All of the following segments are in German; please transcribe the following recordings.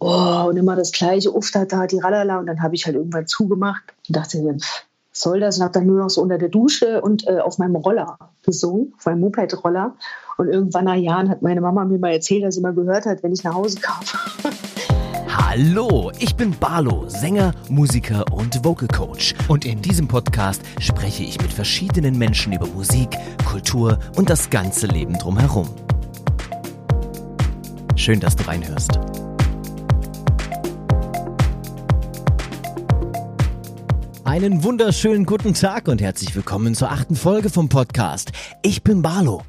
oh, und immer das gleiche, uff, da, da, die Ralala. Und dann habe ich halt irgendwann zugemacht und dachte, was soll das? Und habe dann nur noch so unter der Dusche und äh, auf meinem Roller gesungen, auf meinem Moped-Roller. Und irgendwann nach Jahren hat meine Mama mir mal erzählt, dass sie mal gehört hat, wenn ich nach Hause kam. Hallo, ich bin Barlo, Sänger, Musiker und Vocal Coach. Und in diesem Podcast spreche ich mit verschiedenen Menschen über Musik, Kultur und das ganze Leben drumherum. Schön, dass du reinhörst. Einen wunderschönen guten Tag und herzlich willkommen zur achten Folge vom Podcast. Ich bin Barlo.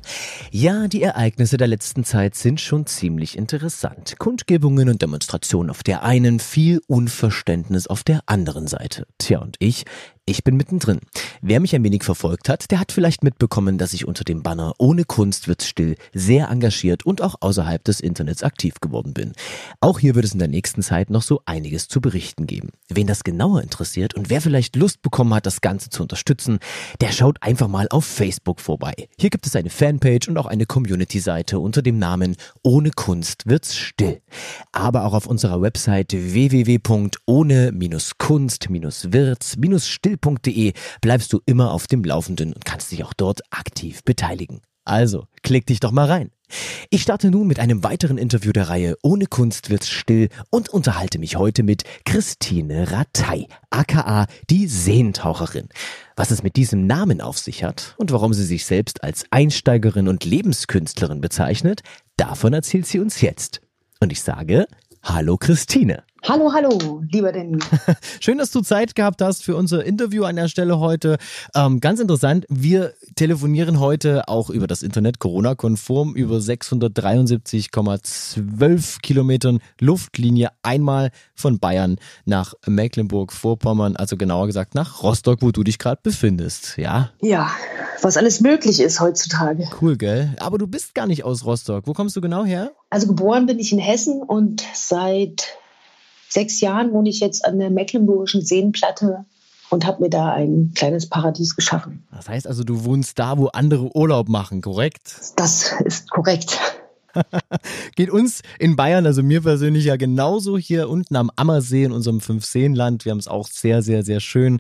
Ja, die Ereignisse der letzten Zeit sind schon ziemlich interessant. Kundgebungen und Demonstrationen auf der einen, viel Unverständnis auf der anderen Seite. Tja, und ich, ich bin mittendrin. Wer mich ein wenig verfolgt hat, der hat vielleicht mitbekommen, dass ich unter dem Banner Ohne Kunst wird's still sehr engagiert und auch außerhalb des Internets aktiv geworden bin. Auch hier wird es in der nächsten Zeit noch so einiges zu berichten geben. Wen das genauer interessiert und wer vielleicht Lust bekommen hat, das Ganze zu unterstützen, der schaut einfach mal auf Facebook vorbei. Hier gibt es eine Fanpage und auch eine Community-Seite unter dem Namen Ohne Kunst wird's still. Aber auch auf unserer Website www.ohne-kunst-wirts-still still.de bleibst du immer auf dem Laufenden und kannst dich auch dort aktiv beteiligen. Also, klick dich doch mal rein. Ich starte nun mit einem weiteren Interview der Reihe Ohne Kunst wird's still und unterhalte mich heute mit Christine Ratei, aka die Seentaucherin. Was es mit diesem Namen auf sich hat und warum sie sich selbst als Einsteigerin und Lebenskünstlerin bezeichnet, davon erzählt sie uns jetzt. Und ich sage, hallo Christine. Hallo, hallo, lieber Danny. Schön, dass du Zeit gehabt hast für unser Interview an der Stelle heute. Ähm, ganz interessant, wir telefonieren heute auch über das Internet, Corona-konform, über 673,12 Kilometern Luftlinie einmal von Bayern nach Mecklenburg-Vorpommern, also genauer gesagt nach Rostock, wo du dich gerade befindest, ja? Ja, was alles möglich ist heutzutage. Cool, gell? Aber du bist gar nicht aus Rostock. Wo kommst du genau her? Also geboren bin ich in Hessen und seit sechs Jahren wohne ich jetzt an der Mecklenburgischen Seenplatte und habe mir da ein kleines Paradies geschaffen. Das heißt also, du wohnst da, wo andere Urlaub machen, korrekt? Das ist korrekt. Geht uns in Bayern, also mir persönlich ja genauso hier unten am Ammersee in unserem Fünfseenland. Wir haben es auch sehr, sehr, sehr schön.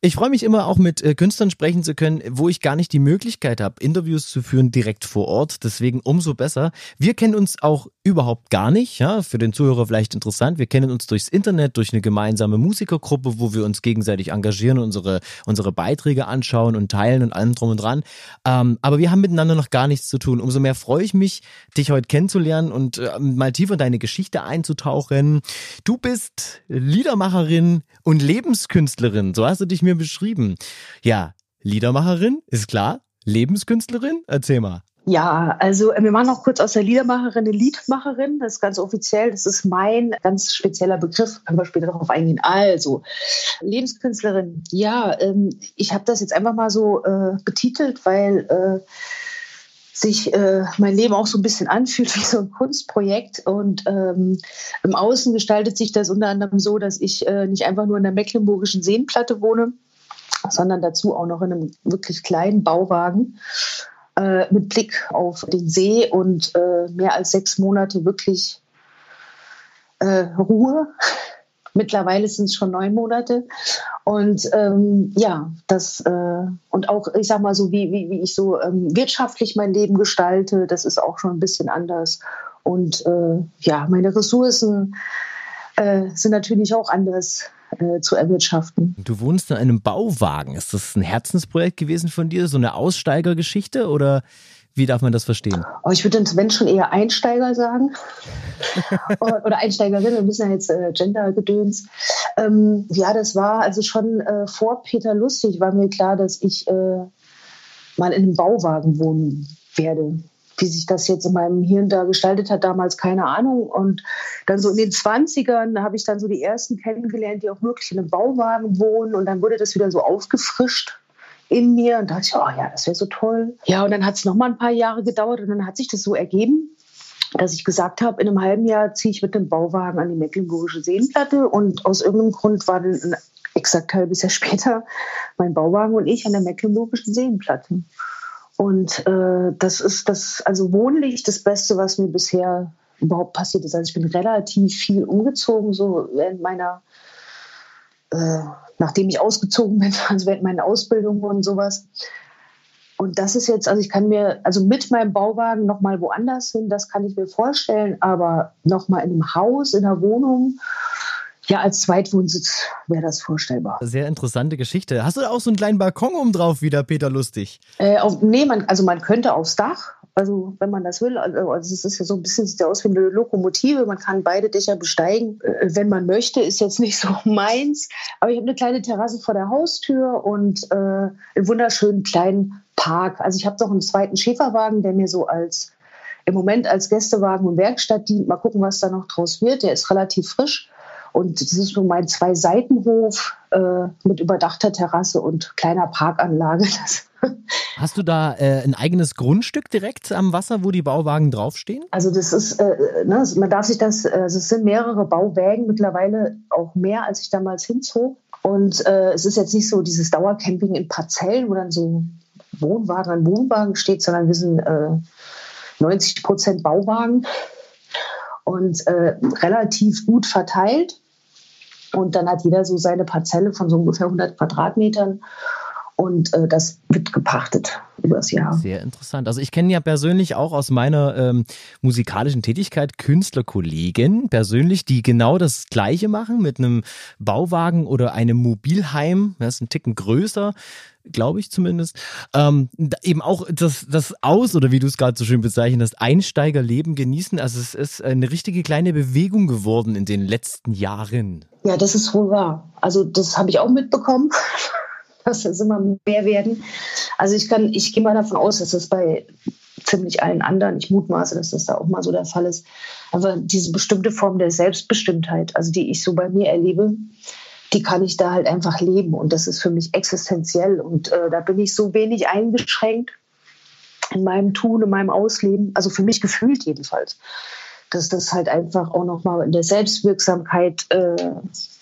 Ich freue mich immer auch mit äh, Künstlern sprechen zu können, wo ich gar nicht die Möglichkeit habe, Interviews zu führen direkt vor Ort. Deswegen umso besser. Wir kennen uns auch überhaupt gar nicht, ja, für den Zuhörer vielleicht interessant. Wir kennen uns durchs Internet, durch eine gemeinsame Musikergruppe, wo wir uns gegenseitig engagieren unsere, unsere Beiträge anschauen und teilen und allem drum und dran. Ähm, aber wir haben miteinander noch gar nichts zu tun. Umso mehr freue ich mich, dich heute kennenzulernen und äh, mal tiefer in deine Geschichte einzutauchen. Du bist Liedermacherin und Lebenskünstlerin. So hast du dich mir beschrieben. Ja, Liedermacherin, ist klar. Lebenskünstlerin? Erzähl mal. Ja, also äh, wir machen noch kurz aus der Liedermacherin eine Liedmacherin. Das ist ganz offiziell. Das ist mein ganz spezieller Begriff. Können wir später darauf eingehen. Also, Lebenskünstlerin. Ja, ähm, ich habe das jetzt einfach mal so äh, betitelt, weil äh, sich äh, mein Leben auch so ein bisschen anfühlt wie so ein Kunstprojekt. Und ähm, im Außen gestaltet sich das unter anderem so, dass ich äh, nicht einfach nur in der Mecklenburgischen Seenplatte wohne, sondern dazu auch noch in einem wirklich kleinen Bauwagen äh, mit Blick auf den See und äh, mehr als sechs Monate wirklich äh, Ruhe. Mittlerweile sind es schon neun Monate. Und ähm, ja, das äh, und auch, ich sag mal so, wie, wie, wie ich so ähm, wirtschaftlich mein Leben gestalte, das ist auch schon ein bisschen anders. Und äh, ja, meine Ressourcen äh, sind natürlich auch anders äh, zu erwirtschaften. Du wohnst in einem Bauwagen. Ist das ein Herzensprojekt gewesen von dir, so eine Aussteigergeschichte oder wie darf man das verstehen? Oh, ich würde wenn schon eher Einsteiger sagen. Oder Einsteigerin, wir müssen ja jetzt äh, Gender-Gedöns. Ähm, ja, das war also schon äh, vor Peter Lustig war mir klar, dass ich äh, mal in einem Bauwagen wohnen werde wie sich das jetzt in meinem Hirn da gestaltet hat, damals keine Ahnung. Und dann so in den 20ern habe ich dann so die ersten kennengelernt, die auch wirklich in einem Bauwagen wohnen. Und dann wurde das wieder so aufgefrischt in mir. Und da dachte ich, oh ja, das wäre so toll. Ja, und dann hat es noch mal ein paar Jahre gedauert und dann hat sich das so ergeben, dass ich gesagt habe, in einem halben Jahr ziehe ich mit dem Bauwagen an die Mecklenburgische Seenplatte. Und aus irgendeinem Grund war dann ein exakt halbes Jahr später mein Bauwagen und ich an der Mecklenburgischen Seenplatte. Und äh, das ist das, also wohnlich das Beste, was mir bisher überhaupt passiert ist. Also ich bin relativ viel umgezogen, so während meiner, äh, nachdem ich ausgezogen bin, also während meiner Ausbildung und sowas. Und das ist jetzt, also ich kann mir, also mit meinem Bauwagen nochmal woanders hin, das kann ich mir vorstellen, aber nochmal in einem Haus, in einer Wohnung, ja, als Zweitwohnsitz wäre das vorstellbar. Sehr interessante Geschichte. Hast du da auch so einen kleinen Balkon um drauf wieder, Peter Lustig? Äh, auf, nee, man, also man könnte aufs Dach, also wenn man das will, also, also es ist ja so ein bisschen, sieht ja aus wie eine Lokomotive, man kann beide Dächer besteigen, äh, wenn man möchte, ist jetzt nicht so meins. Aber ich habe eine kleine Terrasse vor der Haustür und äh, einen wunderschönen kleinen Park. Also ich habe noch einen zweiten Schäferwagen, der mir so als im Moment als Gästewagen und Werkstatt dient. Mal gucken, was da noch draus wird. Der ist relativ frisch. Und das ist so mein Zwei-Seitenhof äh, mit überdachter Terrasse und kleiner Parkanlage. Das Hast du da äh, ein eigenes Grundstück direkt am Wasser, wo die Bauwagen draufstehen? Also das ist, äh, ne, man darf sich das, äh, also es sind mehrere Bauwagen, mittlerweile auch mehr, als ich damals hinzog. Und äh, es ist jetzt nicht so dieses Dauercamping in Parzellen, wo dann so Wohnwagen an Wohnwagen steht, sondern wir sind 90 äh, Prozent Bauwagen und relativ gut verteilt. Und dann hat jeder so seine Parzelle von so ungefähr 100 Quadratmetern. Und äh, das wird gepachtet übers Jahr. Sehr interessant. Also ich kenne ja persönlich auch aus meiner ähm, musikalischen Tätigkeit Künstlerkollegen persönlich, die genau das Gleiche machen mit einem Bauwagen oder einem Mobilheim. Das ist ein Ticken größer glaube ich zumindest, ähm, eben auch das, das Aus- oder wie du es gerade so schön bezeichnet hast, Einsteigerleben genießen. Also es ist eine richtige kleine Bewegung geworden in den letzten Jahren. Ja, das ist wohl wahr. Also das habe ich auch mitbekommen, dass es immer mehr werden. Also ich kann, ich gehe mal davon aus, dass das bei ziemlich allen anderen, ich mutmaße, dass das da auch mal so der Fall ist, aber diese bestimmte Form der Selbstbestimmtheit, also die ich so bei mir erlebe, die kann ich da halt einfach leben. Und das ist für mich existenziell. Und äh, da bin ich so wenig eingeschränkt in meinem Tun, in meinem Ausleben, also für mich gefühlt jedenfalls, dass das halt einfach auch nochmal in der Selbstwirksamkeit äh,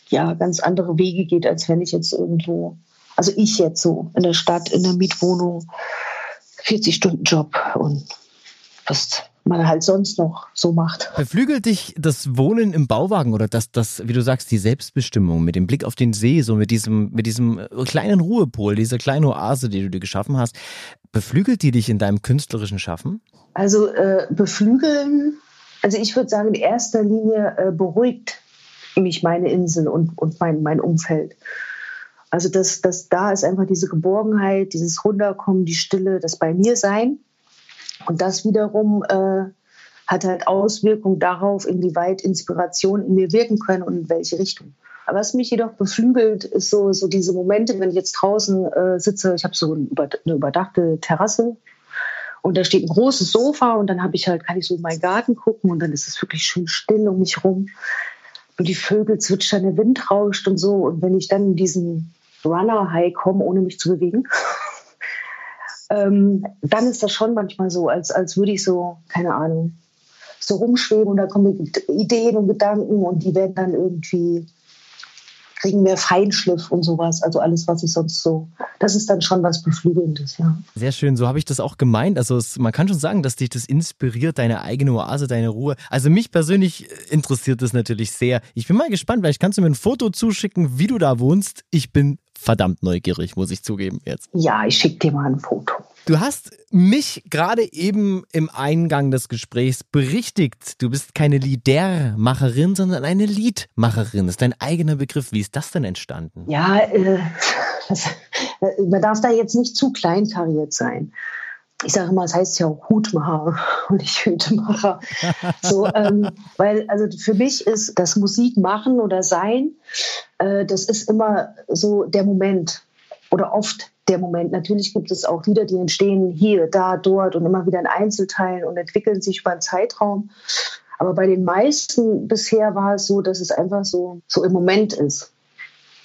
ja ganz andere Wege geht, als wenn ich jetzt irgendwo, also ich jetzt so in der Stadt, in der Mietwohnung, 40 Stunden Job und was man halt sonst noch so macht. Beflügelt dich das Wohnen im Bauwagen oder das, das, wie du sagst, die Selbstbestimmung mit dem Blick auf den See, so mit diesem, mit diesem kleinen Ruhepol, dieser kleinen Oase, die du dir geschaffen hast, beflügelt die dich in deinem künstlerischen Schaffen? Also äh, beflügeln, also ich würde sagen, in erster Linie äh, beruhigt mich meine Insel und, und mein, mein Umfeld. Also das, das, da ist einfach diese Geborgenheit, dieses Runterkommen, die Stille, das bei mir sein. Und das wiederum äh, hat halt Auswirkungen darauf, inwieweit Inspiration in mir wirken können und in welche Richtung. Aber was mich jedoch beflügelt, ist so, so diese Momente, wenn ich jetzt draußen äh, sitze, ich habe so eine überdachte Terrasse und da steht ein großes Sofa und dann habe ich halt, kann ich so in meinen Garten gucken und dann ist es wirklich schön still um mich rum. Und die Vögel zwitschern, der Wind rauscht und so. Und wenn ich dann in diesen Runner-High komme, ohne mich zu bewegen, ähm, dann ist das schon manchmal so, als, als würde ich so, keine Ahnung, so rumschweben und da kommen Ideen und Gedanken und die werden dann irgendwie, kriegen mehr Feinschliff und sowas. Also alles, was ich sonst so, das ist dann schon was Beflügelndes, ja. Sehr schön, so habe ich das auch gemeint. Also es, man kann schon sagen, dass dich das inspiriert, deine eigene Oase, deine Ruhe. Also mich persönlich interessiert das natürlich sehr. Ich bin mal gespannt, vielleicht kannst du mir ein Foto zuschicken, wie du da wohnst. Ich bin verdammt neugierig, muss ich zugeben jetzt. Ja, ich schicke dir mal ein Foto. Du hast mich gerade eben im Eingang des Gesprächs berichtigt. Du bist keine Liedermacherin, sondern eine Liedmacherin. Das ist dein eigener Begriff. Wie ist das denn entstanden? Ja, äh, das, äh, man darf da jetzt nicht zu kleinkariert sein ich sage immer, es heißt ja auch Hutmacher und nicht Hütemacher. so, ähm, weil also für mich ist das Musik machen oder sein, äh, das ist immer so der Moment oder oft der Moment. Natürlich gibt es auch Lieder, die entstehen hier, da, dort und immer wieder in Einzelteilen und entwickeln sich über einen Zeitraum. Aber bei den meisten bisher war es so, dass es einfach so, so im Moment ist.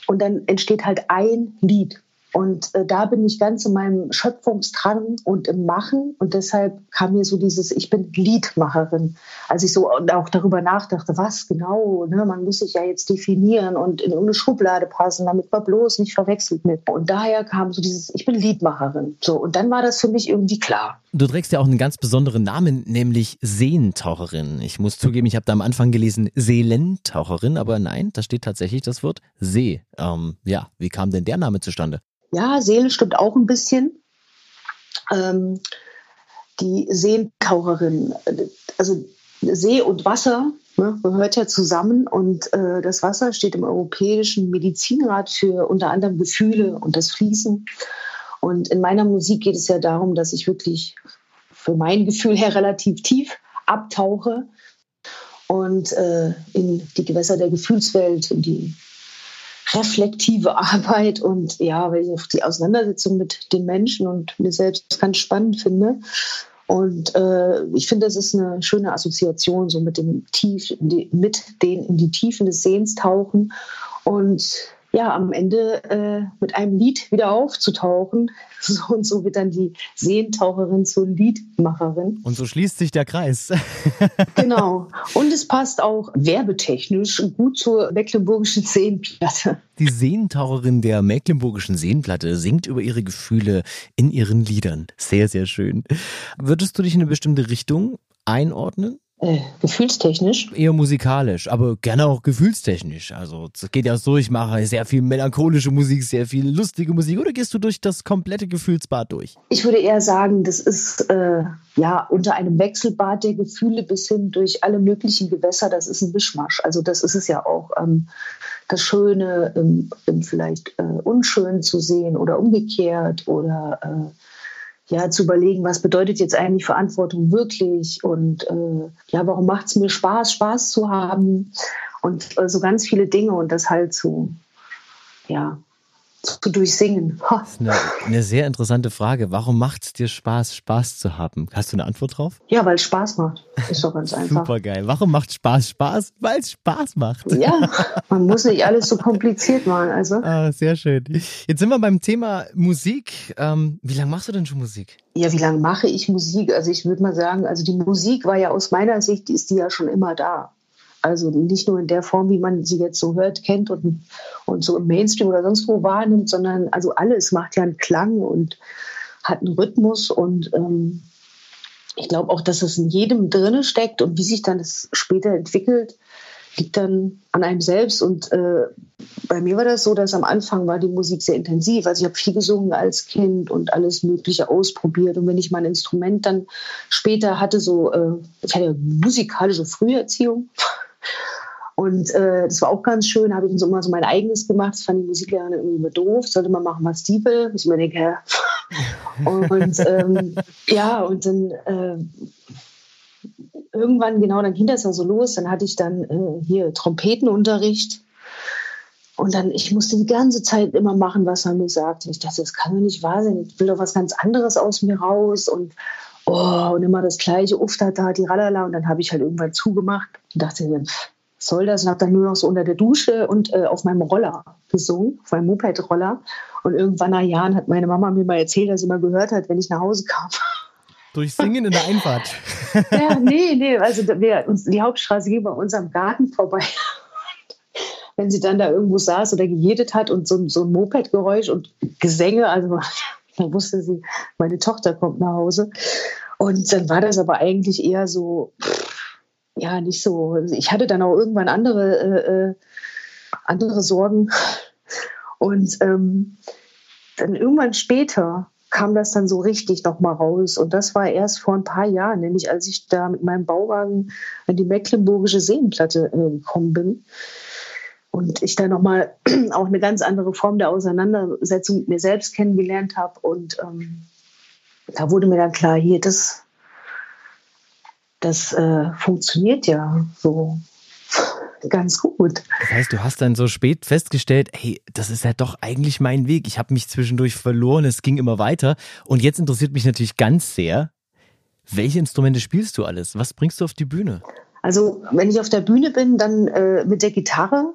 Und dann entsteht halt ein Lied. Und äh, da bin ich ganz in meinem Schöpfungsdrang und im Machen. Und deshalb kam mir so dieses, ich bin Liedmacherin. Als ich so auch darüber nachdachte, was genau, ne? man muss sich ja jetzt definieren und in eine Schublade passen, damit man bloß nicht verwechselt mit. Und daher kam so dieses, ich bin Liedmacherin. So, und dann war das für mich irgendwie klar. Du trägst ja auch einen ganz besonderen Namen, nämlich Seentaucherin. Ich muss zugeben, ich habe da am Anfang gelesen Seelentaucherin, aber nein, da steht tatsächlich das Wort See. Ähm, ja, wie kam denn der Name zustande? Ja, Seele stimmt auch ein bisschen. Ähm, die Seentaucherin, also See und Wasser ne, gehört ja zusammen und äh, das Wasser steht im Europäischen Medizinrat für unter anderem Gefühle und das Fließen. Und in meiner Musik geht es ja darum, dass ich wirklich für mein Gefühl her relativ tief abtauche und äh, in die Gewässer der Gefühlswelt, in die reflektive Arbeit und ja, weil ich auch die Auseinandersetzung mit den Menschen und mir selbst ganz spannend finde. Und äh, ich finde, das ist eine schöne Assoziation, so mit dem Tief, die, mit den in die Tiefen des Sehens tauchen und ja, am Ende äh, mit einem Lied wieder aufzutauchen. So und so wird dann die Seentaucherin zur Liedmacherin. Und so schließt sich der Kreis. genau. Und es passt auch werbetechnisch gut zur mecklenburgischen Seenplatte. Die Seentaucherin der mecklenburgischen Seenplatte singt über ihre Gefühle in ihren Liedern. Sehr, sehr schön. Würdest du dich in eine bestimmte Richtung einordnen? Äh, gefühlstechnisch? Eher musikalisch, aber gerne auch gefühlstechnisch. Also es geht ja so, ich mache sehr viel melancholische Musik, sehr viel lustige Musik. Oder gehst du durch das komplette Gefühlsbad durch? Ich würde eher sagen, das ist äh, ja unter einem Wechselbad der Gefühle bis hin durch alle möglichen Gewässer. Das ist ein Mischmasch. Also das ist es ja auch. Ähm, das Schöne im, im vielleicht äh, unschön zu sehen oder umgekehrt oder äh, ja, zu überlegen, was bedeutet jetzt eigentlich Verantwortung wirklich und äh, ja, warum macht es mir Spaß, Spaß zu haben und äh, so ganz viele Dinge und das halt zu, ja, zu durchsingen. Das ist eine, eine, sehr interessante Frage. Warum macht es dir Spaß, Spaß zu haben? Hast du eine Antwort drauf? Ja, weil es Spaß macht. Ist doch ganz einfach. Super geil. Warum macht Spaß Spaß? Weil es Spaß macht. Ja, man muss nicht alles so kompliziert machen. Also. Ah, sehr schön. Jetzt sind wir beim Thema Musik. Ähm, wie lange machst du denn schon Musik? Ja, wie lange mache ich Musik? Also ich würde mal sagen, also die Musik war ja aus meiner Sicht, ist die ja schon immer da. Also nicht nur in der Form, wie man sie jetzt so hört, kennt und, und so im Mainstream oder sonst wo wahrnimmt, sondern also alles macht ja einen Klang und hat einen Rhythmus und ähm, ich glaube auch, dass es in jedem drinne steckt und wie sich dann das später entwickelt, liegt dann an einem selbst. Und äh, bei mir war das so, dass am Anfang war die Musik sehr intensiv. Also ich habe viel gesungen als Kind und alles Mögliche ausprobiert. Und wenn ich mein Instrument dann später hatte, so, äh, ich hatte musikalische Früherziehung. Und äh, das war auch ganz schön, habe ich dann so immer so mein eigenes gemacht. Das fand die Musiklehrerin irgendwie immer doof. Sollte man machen, was die will. Ich mir denke, hä? Und ähm, ja, und dann äh, irgendwann, genau, dann ging das ja so los. Dann hatte ich dann äh, hier Trompetenunterricht. Und dann, ich musste die ganze Zeit immer machen, was man mir sagt. Und ich dachte, das kann doch nicht wahr sein. Ich will doch was ganz anderes aus mir raus. Und, oh, und immer das Gleiche, uff, da, da, die Ralala. Und dann habe ich halt irgendwann zugemacht und dachte, pff, soll das? Und habe dann nur noch so unter der Dusche und äh, auf meinem Roller gesungen, auf meinem Moped-Roller. Und irgendwann nach Jahren hat meine Mama mir mal erzählt, dass sie mal gehört hat, wenn ich nach Hause kam. Durch Singen in der Einfahrt. ja, nee, nee, also wir, uns, die Hauptstraße ging bei unserem Garten vorbei. wenn sie dann da irgendwo saß oder gejedet hat und so, so ein Moped-Geräusch und Gesänge, also dann wusste sie, meine Tochter kommt nach Hause. Und dann war das aber eigentlich eher so, ja, nicht so. Ich hatte dann auch irgendwann andere, äh, äh, andere Sorgen. Und ähm, dann irgendwann später kam das dann so richtig nochmal raus. Und das war erst vor ein paar Jahren, nämlich als ich da mit meinem Bauwagen an die Mecklenburgische Seenplatte äh, gekommen bin. Und ich da nochmal auch eine ganz andere Form der Auseinandersetzung mit mir selbst kennengelernt habe. Und ähm, da wurde mir dann klar, hier, das, das äh, funktioniert ja so ganz gut. Das heißt, du hast dann so spät festgestellt, hey, das ist ja doch eigentlich mein Weg. Ich habe mich zwischendurch verloren, es ging immer weiter. Und jetzt interessiert mich natürlich ganz sehr, welche Instrumente spielst du alles? Was bringst du auf die Bühne? Also, wenn ich auf der Bühne bin, dann äh, mit der Gitarre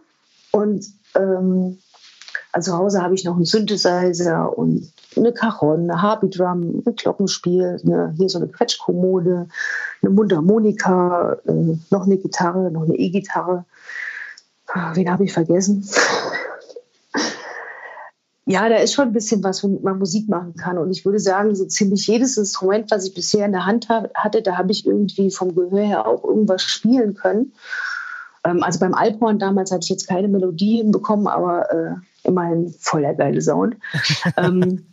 und ähm, Also zu Hause habe ich noch einen Synthesizer und eine Cajon, eine Harpy Drum, ein Glockenspiel, eine, hier so eine Quetschkommode, eine Mundharmonika, äh, noch eine Gitarre, noch eine E-Gitarre. Ah, wen habe ich vergessen? ja, da ist schon ein bisschen was, womit man Musik machen kann. Und ich würde sagen, so ziemlich jedes Instrument, was ich bisher in der Hand hatte, da habe ich irgendwie vom Gehör her auch irgendwas spielen können. Ähm, also beim Alphorn damals hatte ich jetzt keine Melodie hinbekommen, aber äh, immerhin voll der geile Sound. ähm,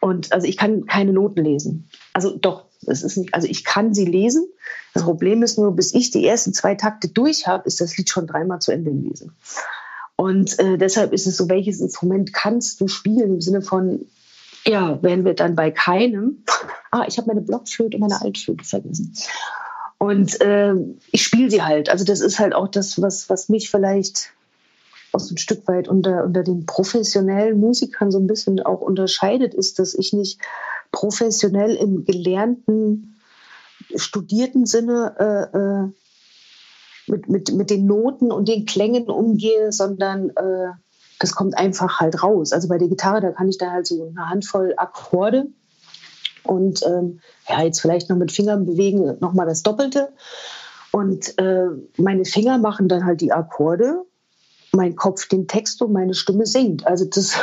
und also ich kann keine Noten lesen. Also doch, es ist nicht, also ich kann sie lesen. Das Problem ist nur, bis ich die ersten zwei Takte durch habe, ist das Lied schon dreimal zu Ende gelesen. Und äh, deshalb ist es so, welches Instrument kannst du spielen im Sinne von, ja, wären wir dann bei keinem. ah, ich habe meine Blockflöte und meine Altflöte vergessen. Und äh, ich spiele sie halt. Also das ist halt auch das, was, was mich vielleicht auch so ein Stück weit unter, unter den professionellen Musikern so ein bisschen auch unterscheidet, ist, dass ich nicht professionell im gelernten, studierten Sinne äh, äh, mit, mit, mit den Noten und den Klängen umgehe, sondern äh, das kommt einfach halt raus. Also bei der Gitarre, da kann ich da halt so eine Handvoll Akkorde und ähm, ja, jetzt vielleicht noch mit Fingern bewegen, nochmal das Doppelte. Und äh, meine Finger machen dann halt die Akkorde, mein Kopf den Text und meine Stimme singt. Also das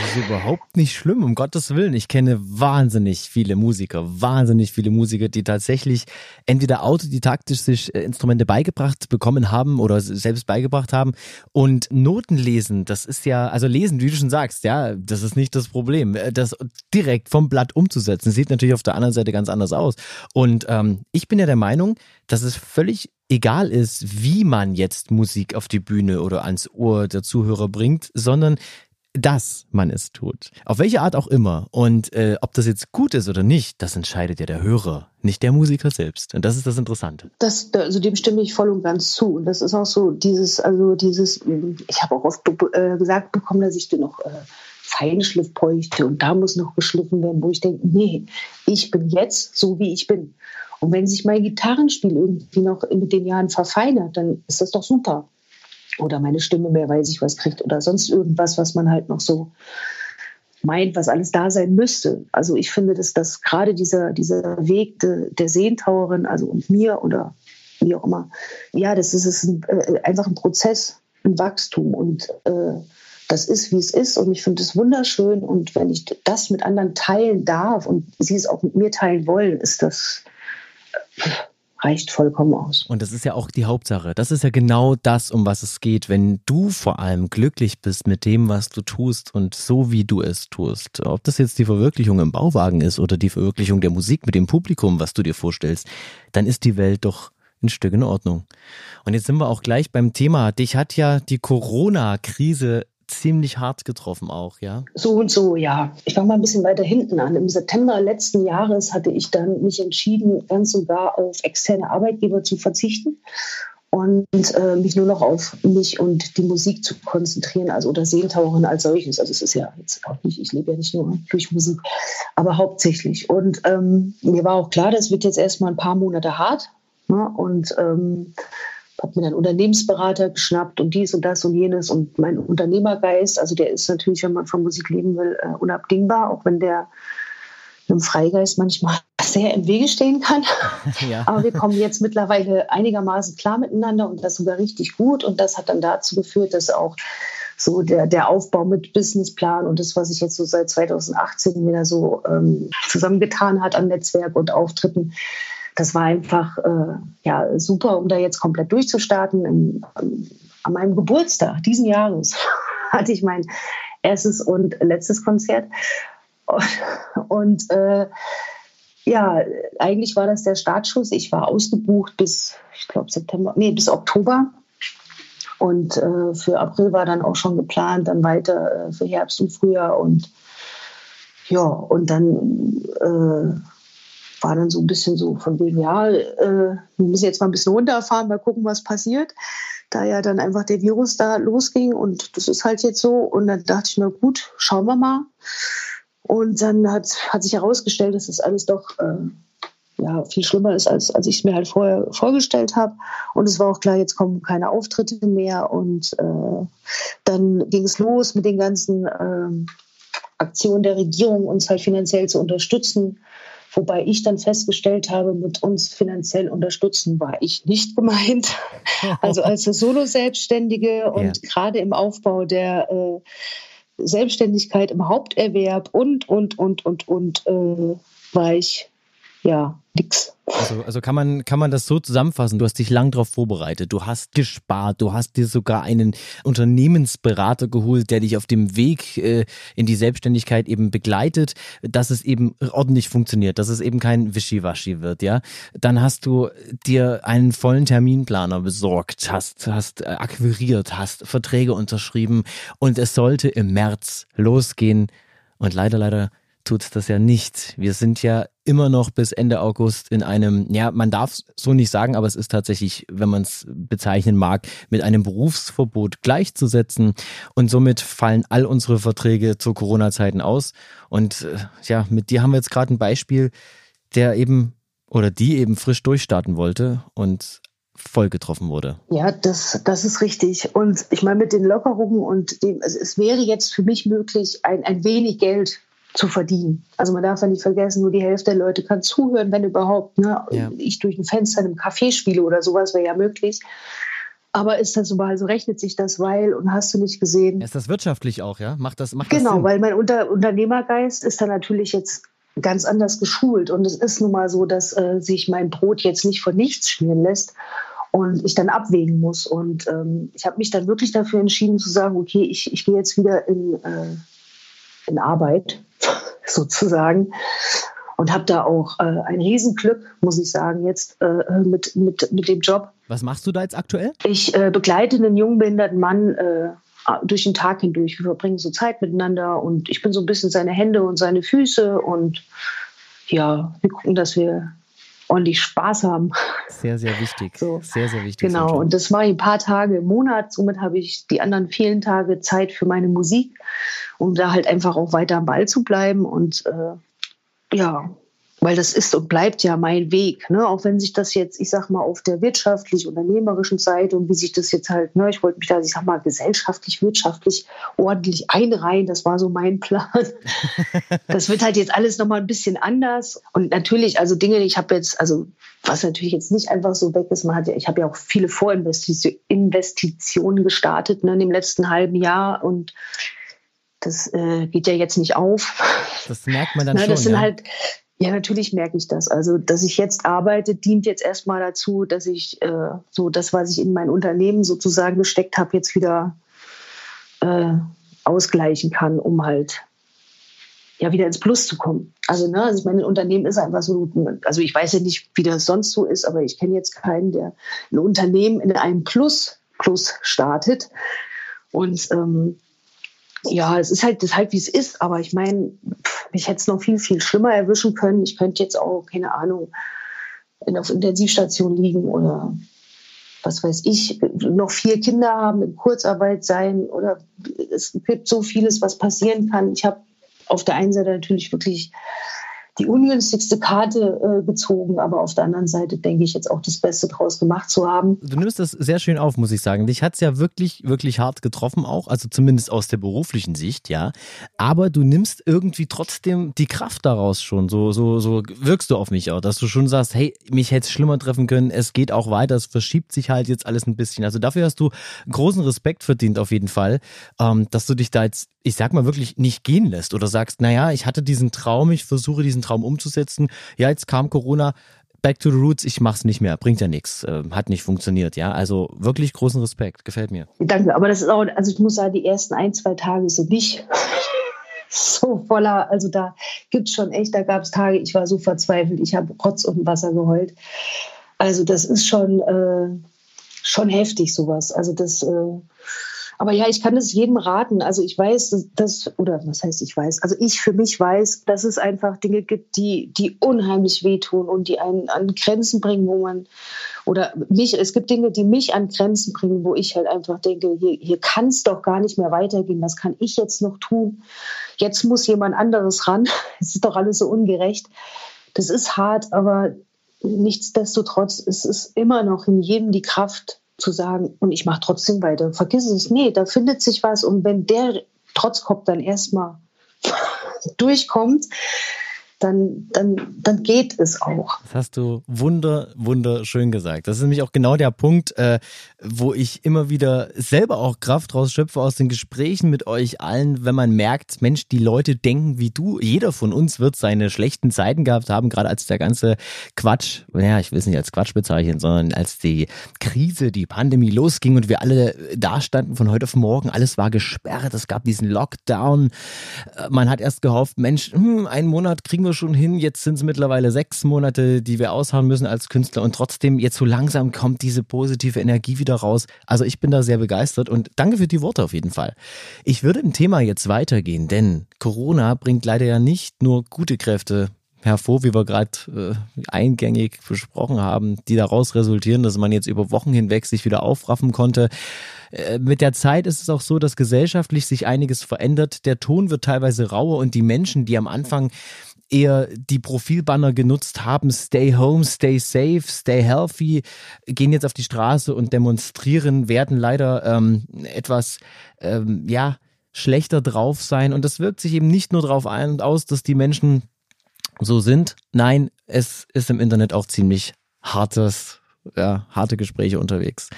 das ist überhaupt nicht schlimm, um Gottes Willen. Ich kenne wahnsinnig viele Musiker, wahnsinnig viele Musiker, die tatsächlich entweder autodidaktisch sich äh, Instrumente beigebracht bekommen haben oder selbst beigebracht haben. Und Noten lesen, das ist ja, also lesen, wie du schon sagst, ja, das ist nicht das Problem. Äh, das direkt vom Blatt umzusetzen, sieht natürlich auf der anderen Seite ganz anders aus. Und ähm, ich bin ja der Meinung, dass es völlig egal ist, wie man jetzt Musik auf die Bühne oder ans Ohr der Zuhörer bringt, sondern dass man es tut. Auf welche Art auch immer. Und äh, ob das jetzt gut ist oder nicht, das entscheidet ja der Hörer, nicht der Musiker selbst. Und das ist das Interessante. Das, also dem stimme ich voll und ganz zu. Und das ist auch so dieses, also dieses, ich habe auch oft äh, gesagt bekommen, dass ich dir noch äh, Feinschliff bräuchte und da muss noch geschliffen werden, wo ich denke, nee, ich bin jetzt so, wie ich bin. Und wenn sich mein Gitarrenspiel irgendwie noch mit den Jahren verfeinert, dann ist das doch super oder meine Stimme mehr weiß ich was kriegt oder sonst irgendwas, was man halt noch so meint, was alles da sein müsste. Also ich finde, dass, dass gerade dieser, dieser Weg de, der Seentauerin, also und mir oder wie auch immer, ja, das ist, ist ein, äh, einfach ein Prozess, ein Wachstum und äh, das ist, wie es ist und ich finde es wunderschön und wenn ich das mit anderen teilen darf und sie es auch mit mir teilen wollen, ist das äh, reicht vollkommen aus. Und das ist ja auch die Hauptsache. Das ist ja genau das, um was es geht. Wenn du vor allem glücklich bist mit dem, was du tust und so wie du es tust, ob das jetzt die Verwirklichung im Bauwagen ist oder die Verwirklichung der Musik mit dem Publikum, was du dir vorstellst, dann ist die Welt doch ein Stück in Ordnung. Und jetzt sind wir auch gleich beim Thema. Dich hat ja die Corona-Krise ziemlich hart getroffen auch, ja? So und so, ja. Ich fange mal ein bisschen weiter hinten an. Im September letzten Jahres hatte ich dann mich entschieden, ganz und gar auf externe Arbeitgeber zu verzichten und äh, mich nur noch auf mich und die Musik zu konzentrieren, also oder Seelentaucherin als solches. Also es ist ja jetzt auch nicht, ich lebe ja nicht nur durch Musik, aber hauptsächlich. Und ähm, mir war auch klar, das wird jetzt erstmal ein paar Monate hart. Ne? Und ähm, habe mir dann Unternehmensberater geschnappt und dies und das und jenes und mein Unternehmergeist, also der ist natürlich, wenn man von Musik leben will, uh, unabdingbar, auch wenn der einem Freigeist manchmal sehr im Wege stehen kann. Ja. Aber wir kommen jetzt mittlerweile einigermaßen klar miteinander und das sogar richtig gut und das hat dann dazu geführt, dass auch so der, der Aufbau mit Businessplan und das, was sich jetzt so seit 2018 wieder so ähm, zusammengetan hat an Netzwerk und Auftritten, das war einfach äh, ja, super, um da jetzt komplett durchzustarten. Im, um, an meinem Geburtstag diesen Jahres hatte ich mein erstes und letztes Konzert. Und, und äh, ja, eigentlich war das der Startschuss. Ich war ausgebucht bis, ich glaube, September, nee, bis Oktober. Und äh, für April war dann auch schon geplant, dann weiter äh, für Herbst und Frühjahr. Und ja, und dann äh, war dann so ein bisschen so von wegen, ja, äh, wir müssen jetzt mal ein bisschen runterfahren, mal gucken, was passiert. Da ja dann einfach der Virus da losging und das ist halt jetzt so. Und dann dachte ich, na gut, schauen wir mal. Und dann hat, hat sich herausgestellt, dass das alles doch äh, ja, viel schlimmer ist, als, als ich es mir halt vorher vorgestellt habe. Und es war auch klar, jetzt kommen keine Auftritte mehr. Und äh, dann ging es los mit den ganzen äh, Aktionen der Regierung, uns halt finanziell zu unterstützen. Wobei ich dann festgestellt habe, mit uns finanziell unterstützen war ich nicht gemeint. Also als Solo-Selbstständige und ja. gerade im Aufbau der äh, Selbstständigkeit im Haupterwerb und, und, und, und, und äh, war ich ja nix. Also, also kann man kann man das so zusammenfassen? Du hast dich lang darauf vorbereitet, du hast gespart, du hast dir sogar einen Unternehmensberater geholt, der dich auf dem Weg äh, in die Selbstständigkeit eben begleitet, dass es eben ordentlich funktioniert, dass es eben kein Wischiwaschi wird, ja? Dann hast du dir einen vollen Terminplaner besorgt, hast hast äh, akquiriert, hast Verträge unterschrieben und es sollte im März losgehen und leider leider tut das ja nicht. Wir sind ja immer noch bis Ende August in einem, ja, man darf so nicht sagen, aber es ist tatsächlich, wenn man es bezeichnen mag, mit einem Berufsverbot gleichzusetzen. Und somit fallen all unsere Verträge zu Corona-Zeiten aus. Und äh, ja, mit dir haben wir jetzt gerade ein Beispiel, der eben oder die eben frisch durchstarten wollte und voll getroffen wurde. Ja, das, das ist richtig. Und ich meine, mit den Lockerungen und dem, also es wäre jetzt für mich möglich, ein, ein wenig Geld zu verdienen. Also man darf ja nicht vergessen, nur die Hälfte der Leute kann zuhören, wenn überhaupt. Ne? Ja. Ich durch ein Fenster in einem Café spiele oder sowas wäre ja möglich. Aber ist das so, also rechnet sich das, weil, und hast du nicht gesehen. Ist das wirtschaftlich auch, ja? Macht das, macht genau, das weil mein Unter Unternehmergeist ist da natürlich jetzt ganz anders geschult. Und es ist nun mal so, dass äh, sich mein Brot jetzt nicht von nichts schmieren lässt und ich dann abwägen muss. Und ähm, ich habe mich dann wirklich dafür entschieden zu sagen, okay, ich, ich gehe jetzt wieder in, äh, in Arbeit sozusagen. Und habe da auch äh, ein Riesenglück, muss ich sagen, jetzt äh, mit, mit, mit dem Job. Was machst du da jetzt aktuell? Ich äh, begleite einen jungen behinderten Mann äh, durch den Tag hindurch. Wir verbringen so Zeit miteinander und ich bin so ein bisschen seine Hände und seine Füße und ja, wir gucken, dass wir ordentlich Spaß haben. Sehr, sehr wichtig. So. Sehr, sehr wichtig. Genau, und das mache ich ein paar Tage im Monat. Somit habe ich die anderen vielen Tage Zeit für meine Musik, um da halt einfach auch weiter am Ball zu bleiben. Und äh, ja, weil das ist und bleibt ja mein Weg, ne? Auch wenn sich das jetzt, ich sag mal, auf der wirtschaftlich-unternehmerischen Seite und wie sich das jetzt halt, ne, ich wollte mich da, ich sag mal, gesellschaftlich, wirtschaftlich ordentlich einreihen, das war so mein Plan. das wird halt jetzt alles nochmal ein bisschen anders. Und natürlich, also Dinge, ich habe jetzt, also was natürlich jetzt nicht einfach so weg ist, man hat ja, ich habe ja auch viele Vorinvestitionen gestartet ne, in dem letzten halben Jahr und das äh, geht ja jetzt nicht auf. Das merkt man dann Na, schon. Das sind ja. halt ja, natürlich merke ich das. Also, dass ich jetzt arbeite, dient jetzt erstmal dazu, dass ich äh, so das, was ich in mein Unternehmen sozusagen gesteckt habe, jetzt wieder äh, ausgleichen kann, um halt ja wieder ins Plus zu kommen. Also, ne, also ich meine, ein Unternehmen ist einfach so, also ich weiß ja nicht, wie das sonst so ist, aber ich kenne jetzt keinen, der ein Unternehmen in einem Plus, Plus startet. Und ähm, ja, es ist halt, das halt, wie es ist, aber ich meine, mich hätte es noch viel, viel schlimmer erwischen können. Ich könnte jetzt auch, keine Ahnung, in, auf Intensivstation liegen oder was weiß ich, noch vier Kinder haben, in Kurzarbeit sein oder es gibt so vieles, was passieren kann. Ich habe auf der einen Seite natürlich wirklich die ungünstigste Karte äh, gezogen, aber auf der anderen Seite denke ich jetzt auch das Beste draus gemacht zu haben. Du nimmst das sehr schön auf, muss ich sagen. Dich hat es ja wirklich, wirklich hart getroffen auch, also zumindest aus der beruflichen Sicht, ja. Aber du nimmst irgendwie trotzdem die Kraft daraus schon. So, so, so wirkst du auf mich auch, dass du schon sagst, hey, mich hätte es schlimmer treffen können, es geht auch weiter, es verschiebt sich halt jetzt alles ein bisschen. Also dafür hast du großen Respekt verdient auf jeden Fall, ähm, dass du dich da jetzt, ich sag mal wirklich nicht gehen lässt oder sagst, naja, ich hatte diesen Traum, ich versuche diesen Traum umzusetzen. Ja, jetzt kam Corona, back to the roots, ich mach's nicht mehr, bringt ja nichts, äh, hat nicht funktioniert, ja. Also wirklich großen Respekt, gefällt mir. Danke, aber das ist auch, also ich muss sagen, die ersten ein, zwei Tage so nicht so voller, also da gibt's schon echt, da gab's Tage, ich war so verzweifelt, ich habe Rotz und Wasser geheult. Also das ist schon, äh, schon heftig sowas. Also das äh, aber ja, ich kann es jedem raten. Also ich weiß, dass, oder was heißt ich weiß? Also ich für mich weiß, dass es einfach Dinge gibt, die, die unheimlich wehtun und die einen an Grenzen bringen, wo man, oder mich, es gibt Dinge, die mich an Grenzen bringen, wo ich halt einfach denke, hier, hier kann es doch gar nicht mehr weitergehen. Was kann ich jetzt noch tun? Jetzt muss jemand anderes ran. Es ist doch alles so ungerecht. Das ist hart, aber nichtsdestotrotz ist es immer noch in jedem die Kraft zu sagen, und ich mache trotzdem weiter. Vergiss es, nee, da findet sich was. Und wenn der Trotzkopf dann erstmal durchkommt, dann, dann, dann geht es auch. Das hast du wunder, wunderschön gesagt. Das ist nämlich auch genau der Punkt, äh, wo ich immer wieder selber auch Kraft rausschöpfe aus den Gesprächen mit euch allen, wenn man merkt, Mensch, die Leute denken wie du. Jeder von uns wird seine schlechten Zeiten gehabt haben, gerade als der ganze Quatsch, naja, ich will es nicht als Quatsch bezeichnen, sondern als die Krise, die Pandemie losging und wir alle da standen von heute auf morgen, alles war gesperrt, es gab diesen Lockdown. Äh, man hat erst gehofft, Mensch, hm, einen Monat kriegen wir wir schon hin. Jetzt sind es mittlerweile sechs Monate, die wir aushauen müssen als Künstler. Und trotzdem, jetzt so langsam kommt diese positive Energie wieder raus. Also ich bin da sehr begeistert und danke für die Worte auf jeden Fall. Ich würde im Thema jetzt weitergehen, denn Corona bringt leider ja nicht nur gute Kräfte hervor, wie wir gerade äh, eingängig besprochen haben, die daraus resultieren, dass man jetzt über Wochen hinweg sich wieder aufraffen konnte. Äh, mit der Zeit ist es auch so, dass gesellschaftlich sich einiges verändert. Der Ton wird teilweise rauer und die Menschen, die am Anfang eher die Profilbanner genutzt haben, stay home, stay safe, stay healthy, gehen jetzt auf die Straße und demonstrieren, werden leider ähm, etwas, ähm, ja, schlechter drauf sein. Und das wirkt sich eben nicht nur darauf ein und aus, dass die Menschen so sind. Nein, es ist im Internet auch ziemlich hartes, ja, harte Gespräche unterwegs.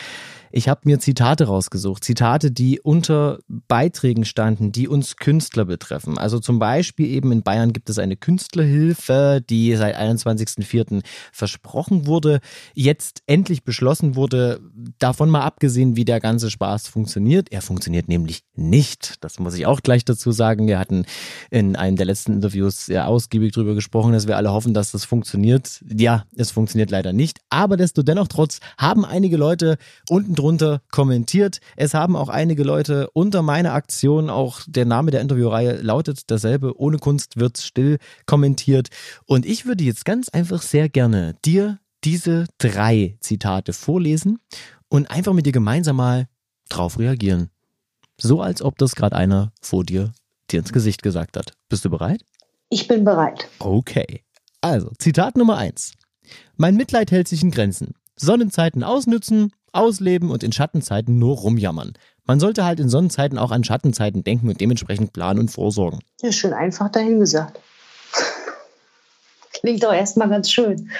Ich habe mir Zitate rausgesucht, Zitate, die unter Beiträgen standen, die uns Künstler betreffen. Also zum Beispiel eben in Bayern gibt es eine Künstlerhilfe, die seit 21.04. versprochen wurde, jetzt endlich beschlossen wurde, davon mal abgesehen, wie der ganze Spaß funktioniert. Er funktioniert nämlich nicht. Das muss ich auch gleich dazu sagen. Wir hatten in einem der letzten Interviews sehr ausgiebig darüber gesprochen, dass wir alle hoffen, dass das funktioniert. Ja, es funktioniert leider nicht. Aber desto dennoch trotz haben einige Leute unten drunter kommentiert. Es haben auch einige Leute unter meiner Aktion, auch der Name der Interviewreihe lautet dasselbe, ohne Kunst wird's still kommentiert. Und ich würde jetzt ganz einfach sehr gerne dir diese drei Zitate vorlesen und einfach mit dir gemeinsam mal drauf reagieren. So als ob das gerade einer vor dir dir ins Gesicht gesagt hat. Bist du bereit? Ich bin bereit. Okay. Also, Zitat Nummer eins. Mein Mitleid hält sich in Grenzen. Sonnenzeiten ausnützen, ausleben und in Schattenzeiten nur rumjammern. Man sollte halt in Sonnenzeiten auch an Schattenzeiten denken und dementsprechend planen und vorsorgen. Ja, schön einfach dahingesagt. Klingt doch erstmal ganz schön.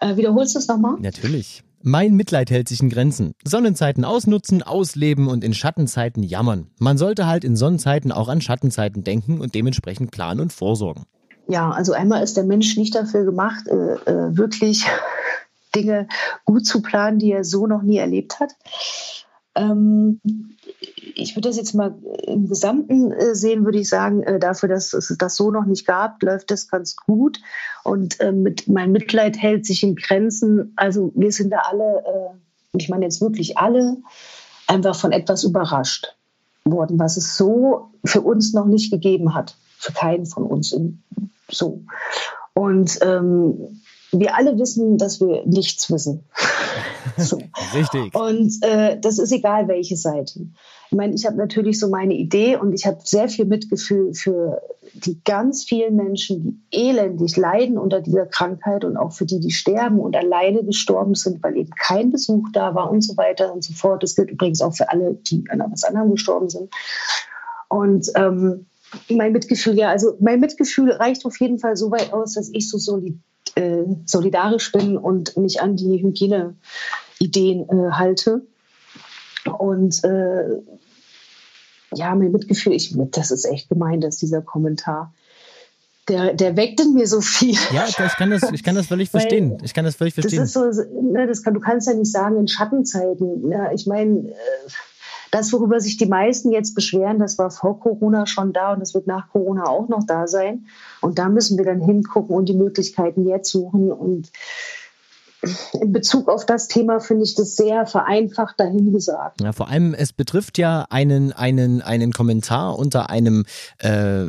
Äh, wiederholst du es nochmal? Natürlich. Mein Mitleid hält sich in Grenzen. Sonnenzeiten ausnutzen, ausleben und in Schattenzeiten jammern. Man sollte halt in Sonnenzeiten auch an Schattenzeiten denken und dementsprechend planen und vorsorgen. Ja, also einmal ist der Mensch nicht dafür gemacht, äh, äh, wirklich Dinge gut zu planen, die er so noch nie erlebt hat. Ähm, ich würde das jetzt mal im Gesamten äh, sehen, würde ich sagen, äh, dafür, dass es das so noch nicht gab, läuft das ganz gut. Und äh, mit, mein Mitleid hält sich in Grenzen. Also wir sind da alle, äh, ich meine jetzt wirklich alle, einfach von etwas überrascht worden, was es so für uns noch nicht gegeben hat. Für keinen von uns in, so. Und ähm, wir alle wissen, dass wir nichts wissen. so. Richtig. Und äh, das ist egal, welche Seite. Ich meine, ich habe natürlich so meine Idee und ich habe sehr viel Mitgefühl für die ganz vielen Menschen, die elendig leiden unter dieser Krankheit und auch für die, die sterben und alleine gestorben sind, weil eben kein Besuch da war und so weiter und so fort. Das gilt übrigens auch für alle, die an etwas anderem gestorben sind. Und ähm, mein Mitgefühl, ja, also mein Mitgefühl reicht auf jeden Fall so weit aus, dass ich so solid äh, solidarisch bin und mich an die Hygieneideen äh, halte. Und äh, ja, mein Mitgefühl, ich, das ist echt gemein, dass dieser Kommentar. Der, der weckt in mir so viel. Ja, ich kann das, ich kann das völlig verstehen. Ich kann das völlig verstehen. Das ist so, ne, das kann, du kannst ja nicht sagen in Schattenzeiten. Ja, ich meine, äh, das, worüber sich die meisten jetzt beschweren, das war vor Corona schon da und das wird nach Corona auch noch da sein. Und da müssen wir dann hingucken und die Möglichkeiten jetzt suchen. Und in Bezug auf das Thema finde ich das sehr vereinfacht dahingesagt. Ja, vor allem, es betrifft ja einen, einen, einen Kommentar unter einem äh,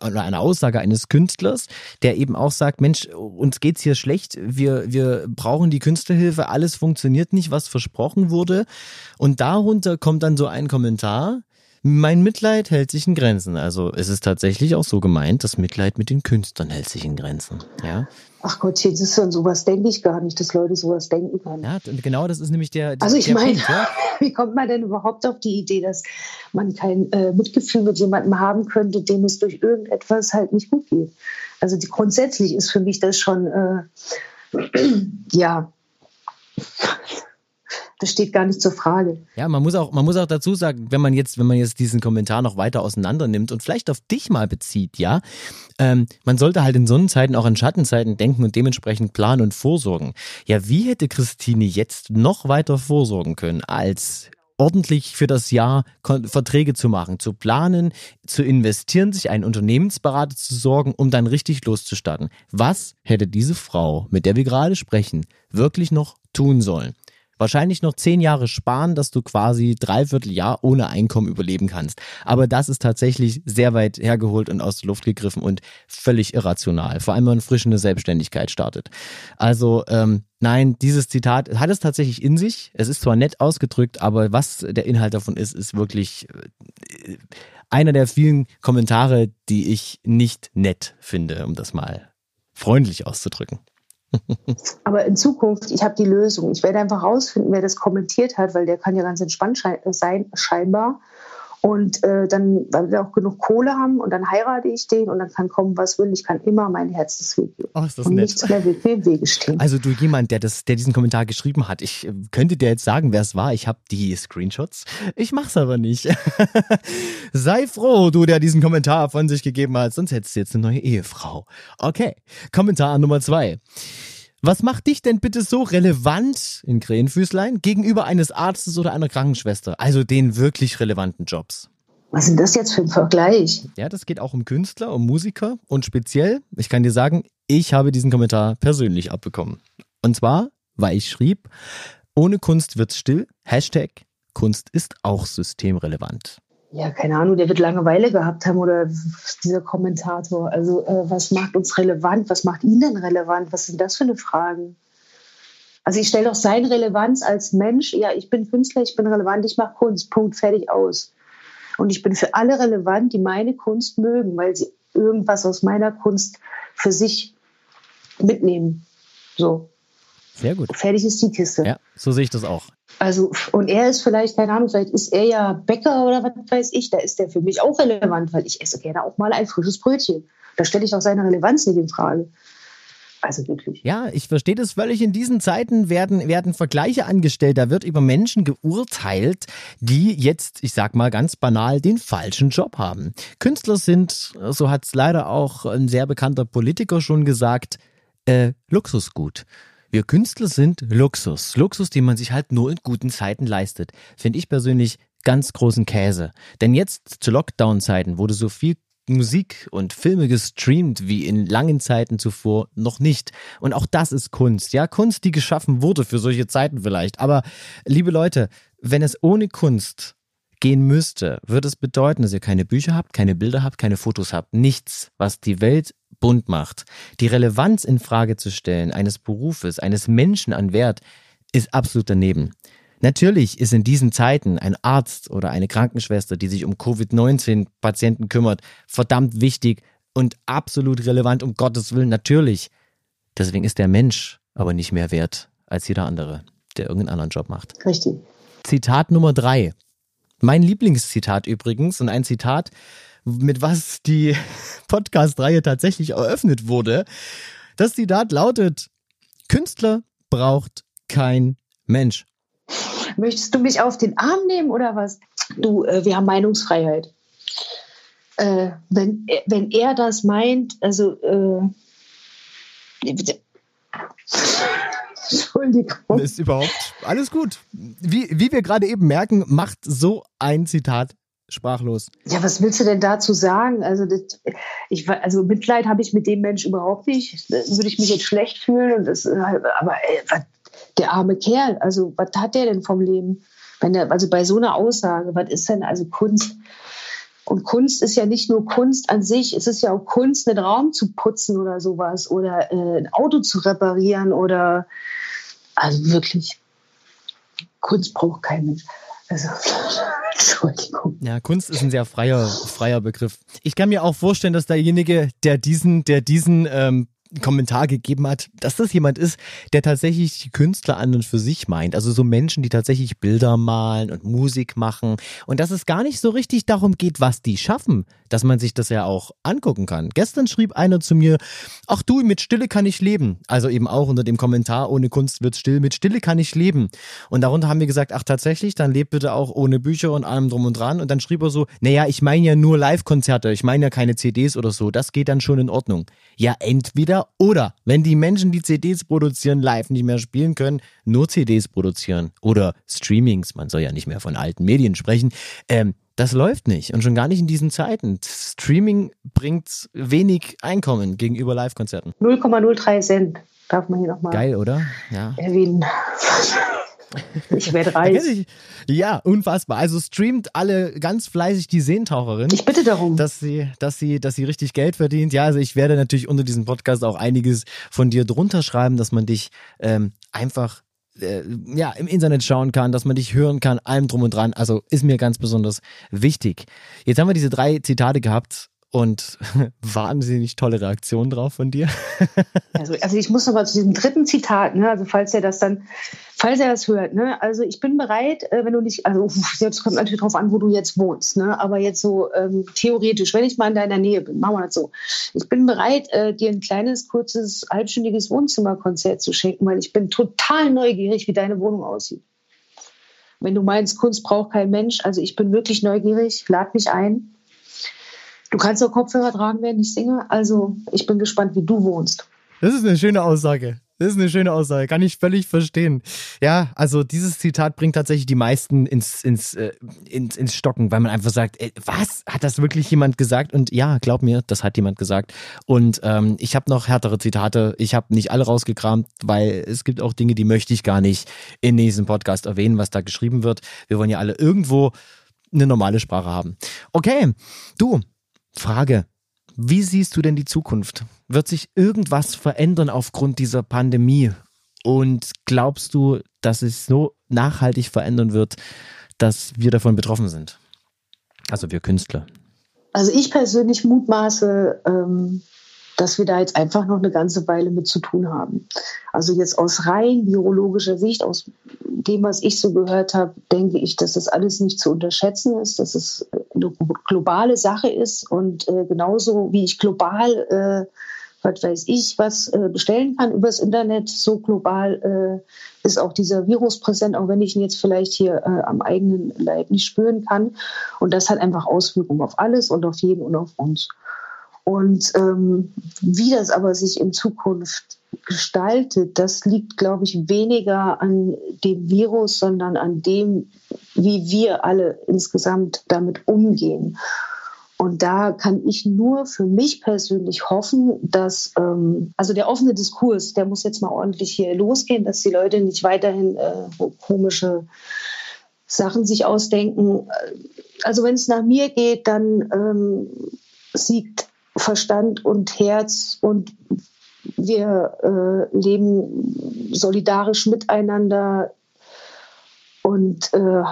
einer Aussage eines Künstlers, der eben auch sagt, Mensch, uns geht's hier schlecht, wir, wir brauchen die Künstlerhilfe, alles funktioniert nicht, was versprochen wurde. Und darunter kommt dann so ein Kommentar, Mein Mitleid hält sich in Grenzen. Also es ist tatsächlich auch so gemeint, das Mitleid mit den Künstlern hält sich in Grenzen. Ja. Ach Gott, das ist an sowas denke ich gar nicht, dass Leute sowas denken können. Ja, und genau das ist nämlich der. Also ich der meine, ja? wie kommt man denn überhaupt auf die Idee, dass man kein äh, Mitgefühl mit jemandem haben könnte, dem es durch irgendetwas halt nicht gut geht? Also die, grundsätzlich ist für mich das schon, äh, ja, das steht gar nicht zur Frage. Ja, man muss auch, man muss auch dazu sagen, wenn man jetzt, wenn man jetzt diesen Kommentar noch weiter auseinander nimmt und vielleicht auf dich mal bezieht, ja, ähm, man sollte halt in Sonnenzeiten auch an Schattenzeiten denken und dementsprechend planen und vorsorgen. Ja, wie hätte Christine jetzt noch weiter vorsorgen können als ordentlich für das Jahr Verträge zu machen, zu planen, zu investieren, sich einen Unternehmensberater zu sorgen, um dann richtig loszustarten. Was hätte diese Frau, mit der wir gerade sprechen, wirklich noch tun sollen? Wahrscheinlich noch zehn Jahre sparen, dass du quasi dreiviertel Jahr ohne Einkommen überleben kannst. Aber das ist tatsächlich sehr weit hergeholt und aus der Luft gegriffen und völlig irrational. Vor allem, wenn man frisch eine Selbstständigkeit startet. Also ähm, nein, dieses Zitat hat es tatsächlich in sich. Es ist zwar nett ausgedrückt, aber was der Inhalt davon ist, ist wirklich äh, einer der vielen Kommentare, die ich nicht nett finde, um das mal freundlich auszudrücken. Aber in Zukunft, ich habe die Lösung. Ich werde einfach rausfinden, wer das kommentiert hat, weil der kann ja ganz entspannt sein, scheinbar. Und äh, dann, weil wir auch genug Kohle haben und dann heirate ich den und dann kann kommen, was will. Ich kann immer mein Herzensweg gehen. Oh, ist das und nett. nichts mehr wird mir im Wege stehen. Also du jemand, der das, der diesen Kommentar geschrieben hat, ich äh, könnte dir jetzt sagen, wer es war. Ich habe die Screenshots. Ich mach's aber nicht. Sei froh, du, der diesen Kommentar von sich gegeben hat, sonst hättest du jetzt eine neue Ehefrau. Okay. Kommentar Nummer zwei. Was macht dich denn bitte so relevant in Krähenfüßlein gegenüber eines Arztes oder einer Krankenschwester? Also den wirklich relevanten Jobs. Was ist denn das jetzt für ein Vergleich? Ja, das geht auch um Künstler, um Musiker und speziell, ich kann dir sagen, ich habe diesen Kommentar persönlich abbekommen. Und zwar, weil ich schrieb, ohne Kunst wird's still, Hashtag Kunst ist auch systemrelevant ja, keine Ahnung, der wird Langeweile gehabt haben oder dieser Kommentator. Also, äh, was macht uns relevant? Was macht ihn denn relevant? Was sind das für eine Fragen? Also, ich stelle doch seine Relevanz als Mensch. Ja, ich bin Künstler, ich bin relevant, ich mache Kunst. Punkt, fertig aus. Und ich bin für alle relevant, die meine Kunst mögen, weil sie irgendwas aus meiner Kunst für sich mitnehmen. So. Sehr gut. Fertig ist die Kiste. Ja, so sehe ich das auch. Also, und er ist vielleicht, keine Ahnung, vielleicht ist er ja Bäcker oder was weiß ich, da ist der für mich auch relevant, weil ich esse gerne auch mal ein frisches Brötchen. Da stelle ich auch seine Relevanz nicht in Frage. Also wirklich. Ja, ich verstehe das völlig. In diesen Zeiten werden, werden Vergleiche angestellt. Da wird über Menschen geurteilt, die jetzt, ich sag mal ganz banal, den falschen Job haben. Künstler sind, so hat es leider auch ein sehr bekannter Politiker schon gesagt, äh, Luxusgut. Wir Künstler sind Luxus. Luxus, den man sich halt nur in guten Zeiten leistet. Finde ich persönlich ganz großen Käse. Denn jetzt zu Lockdown-Zeiten wurde so viel Musik und Filme gestreamt wie in langen Zeiten zuvor noch nicht. Und auch das ist Kunst. Ja, Kunst, die geschaffen wurde für solche Zeiten vielleicht. Aber liebe Leute, wenn es ohne Kunst gehen müsste, würde es bedeuten, dass ihr keine Bücher habt, keine Bilder habt, keine Fotos habt. Nichts, was die Welt bunt macht. Die Relevanz in Frage zu stellen eines Berufes, eines Menschen an Wert, ist absolut daneben. Natürlich ist in diesen Zeiten ein Arzt oder eine Krankenschwester, die sich um Covid-19-Patienten kümmert, verdammt wichtig und absolut relevant, um Gottes Willen, natürlich. Deswegen ist der Mensch aber nicht mehr wert als jeder andere, der irgendeinen anderen Job macht. Richtig. Zitat Nummer drei. Mein Lieblingszitat übrigens und ein Zitat, mit was die Podcast-Reihe tatsächlich eröffnet wurde. Das Zitat lautet, Künstler braucht kein Mensch. Möchtest du mich auf den Arm nehmen oder was? Du, äh, wir haben Meinungsfreiheit. Äh, wenn, wenn er das meint, also äh, Entschuldigung. Ist überhaupt alles gut. Wie, wie wir gerade eben merken, macht so ein Zitat sprachlos. Ja, was willst du denn dazu sagen? Also, das, ich, also Mitleid habe ich mit dem Mensch überhaupt nicht. Da würde ich mich jetzt schlecht fühlen. Und das, aber ey, was, der arme Kerl, also was hat der denn vom Leben? Wenn der, also bei so einer Aussage, was ist denn also Kunst? Und Kunst ist ja nicht nur Kunst an sich, es ist ja auch Kunst, einen Raum zu putzen oder sowas oder äh, ein Auto zu reparieren oder also wirklich, Kunst braucht kein Mensch. Also, Entschuldigung. Ja, Kunst ist ein sehr freier, freier Begriff. Ich kann mir auch vorstellen, dass derjenige, der diesen, der diesen ähm, Kommentar gegeben hat, dass das jemand ist, der tatsächlich die Künstler an und für sich meint. Also so Menschen, die tatsächlich Bilder malen und Musik machen. Und dass es gar nicht so richtig darum geht, was die schaffen, dass man sich das ja auch angucken kann. Gestern schrieb einer zu mir, ach du, mit Stille kann ich leben. Also eben auch unter dem Kommentar, ohne Kunst wird still, mit Stille kann ich leben. Und darunter haben wir gesagt, ach tatsächlich, dann lebt bitte auch ohne Bücher und allem drum und dran. Und dann schrieb er so, naja, ich meine ja nur Live-Konzerte, ich meine ja keine CDs oder so, das geht dann schon in Ordnung. Ja, entweder entweder oder. Wenn die Menschen, die CDs produzieren, live nicht mehr spielen können, nur CDs produzieren oder Streamings, man soll ja nicht mehr von alten Medien sprechen, ähm, das läuft nicht und schon gar nicht in diesen Zeiten. Streaming bringt wenig Einkommen gegenüber Live-Konzerten. 0,03 Cent darf man hier nochmal Geil, oder? Ja. erwähnen. Ich werde reich. Ja, unfassbar. Also streamt alle ganz fleißig die Seentaucherin. Ich bitte darum. Dass sie, dass sie, dass sie richtig Geld verdient. Ja, also ich werde natürlich unter diesem Podcast auch einiges von dir drunter schreiben, dass man dich ähm, einfach äh, ja, im Internet schauen kann, dass man dich hören kann, allem drum und dran. Also ist mir ganz besonders wichtig. Jetzt haben wir diese drei Zitate gehabt und wahnsinnig tolle Reaktion drauf von dir. also, also ich muss noch mal zu diesem dritten Zitat, ne? also falls er das dann, falls er das hört, ne? also ich bin bereit, äh, wenn du nicht, also jetzt kommt natürlich darauf an, wo du jetzt wohnst, ne? aber jetzt so ähm, theoretisch, wenn ich mal in deiner Nähe bin, machen wir das so, ich bin bereit, äh, dir ein kleines, kurzes, halbstündiges Wohnzimmerkonzert zu schenken, weil ich bin total neugierig, wie deine Wohnung aussieht. Wenn du meinst, Kunst braucht kein Mensch, also ich bin wirklich neugierig, lad mich ein Du kannst auch Kopfhörer tragen, während ich singe. Also ich bin gespannt, wie du wohnst. Das ist eine schöne Aussage. Das ist eine schöne Aussage, kann ich völlig verstehen. Ja, also dieses Zitat bringt tatsächlich die meisten ins, ins, äh, ins, ins Stocken, weil man einfach sagt, ey, was? Hat das wirklich jemand gesagt? Und ja, glaub mir, das hat jemand gesagt. Und ähm, ich habe noch härtere Zitate. Ich habe nicht alle rausgekramt, weil es gibt auch Dinge, die möchte ich gar nicht in diesem Podcast erwähnen, was da geschrieben wird. Wir wollen ja alle irgendwo eine normale Sprache haben. Okay, du, Frage. Wie siehst du denn die Zukunft? Wird sich irgendwas verändern aufgrund dieser Pandemie? Und glaubst du, dass es so nachhaltig verändern wird, dass wir davon betroffen sind? Also wir Künstler. Also ich persönlich mutmaße, ähm, dass wir da jetzt einfach noch eine ganze Weile mit zu tun haben. Also jetzt aus rein virologischer Sicht, aus dem, was ich so gehört habe, denke ich, dass das alles nicht zu unterschätzen ist, dass es eine globale Sache ist und äh, genauso wie ich global, äh, was weiß ich, was äh, bestellen kann übers Internet, so global äh, ist auch dieser Virus präsent, auch wenn ich ihn jetzt vielleicht hier äh, am eigenen Leib nicht spüren kann. Und das hat einfach Auswirkungen auf alles und auf jeden und auf uns. Und ähm, wie das aber sich in Zukunft gestaltet, das liegt, glaube ich, weniger an dem Virus, sondern an dem, wie wir alle insgesamt damit umgehen. Und da kann ich nur für mich persönlich hoffen, dass, ähm, also der offene Diskurs, der muss jetzt mal ordentlich hier losgehen, dass die Leute nicht weiterhin äh, komische Sachen sich ausdenken. Also wenn es nach mir geht, dann ähm, siegt Verstand und Herz und wir äh, leben solidarisch miteinander und äh,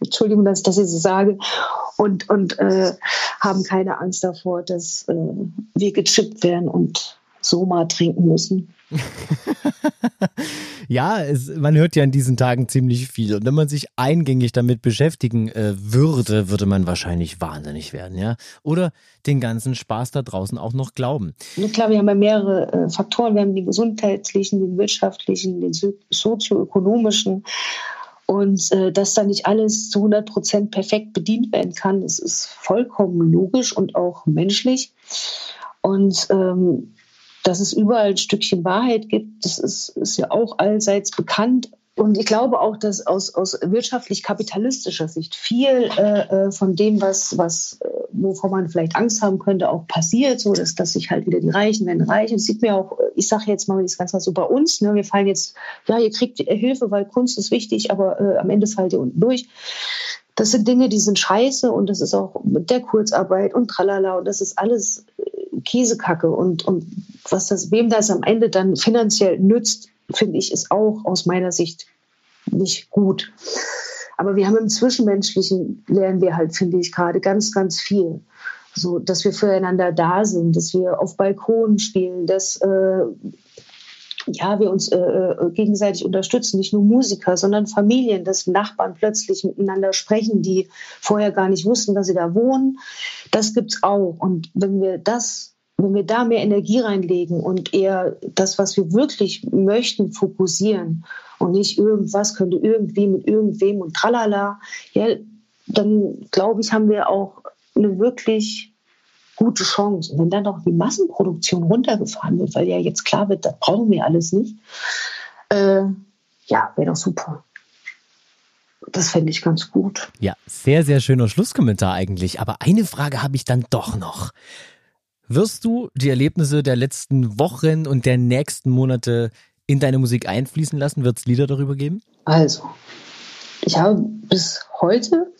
Entschuldigung, dass ich das jetzt so sage, und, und äh, haben keine Angst davor, dass äh, wir gechippt werden und Soma trinken müssen. ja, es, man hört ja in diesen Tagen ziemlich viel. Und wenn man sich eingängig damit beschäftigen äh, würde, würde man wahrscheinlich wahnsinnig werden, ja. Oder den ganzen Spaß da draußen auch noch glauben. Ja, klar, wir haben ja mehrere äh, Faktoren. Wir haben den gesundheitlichen, den wirtschaftlichen, den sozioökonomischen. Und äh, dass da nicht alles zu 100 Prozent perfekt bedient werden kann, das ist vollkommen logisch und auch menschlich. Und ähm, dass es überall ein Stückchen Wahrheit gibt, das ist, ist ja auch allseits bekannt. Und ich glaube auch, dass aus, aus wirtschaftlich-kapitalistischer Sicht viel äh, äh, von dem, was, was, äh, wovor man vielleicht Angst haben könnte, auch passiert, so dass, dass sich halt wieder die Reichen werden reich. Und das sieht mir auch, ich sage jetzt mal das Ganze so bei uns, ne, wir fallen jetzt, ja, ihr kriegt Hilfe, weil Kunst ist wichtig, aber äh, am Ende fallt ihr unten durch. Das sind Dinge, die sind scheiße und das ist auch mit der Kurzarbeit und tralala und das ist alles Käsekacke und, und was das, wem das am Ende dann finanziell nützt, finde ich, ist auch aus meiner Sicht nicht gut. Aber wir haben im Zwischenmenschlichen lernen wir halt, finde ich, gerade ganz, ganz viel. So, dass wir füreinander da sind, dass wir auf Balkonen spielen, dass äh, ja, wir uns äh, äh, gegenseitig unterstützen, nicht nur Musiker, sondern Familien, dass Nachbarn plötzlich miteinander sprechen, die vorher gar nicht wussten, dass sie da wohnen. Das gibt's auch. Und wenn wir das, wenn wir da mehr Energie reinlegen und eher das, was wir wirklich möchten, fokussieren und nicht irgendwas könnte irgendwie mit irgendwem und tralala, ja, dann glaube ich, haben wir auch eine wirklich gute Chance. Und wenn dann noch die Massenproduktion runtergefahren wird, weil ja jetzt klar wird, das brauchen wir alles nicht, äh, ja, wäre doch super. Das fände ich ganz gut. Ja, sehr, sehr schöner Schlusskommentar eigentlich. Aber eine Frage habe ich dann doch noch. Wirst du die Erlebnisse der letzten Wochen und der nächsten Monate in deine Musik einfließen lassen? Wird es Lieder darüber geben? Also, ich habe bis heute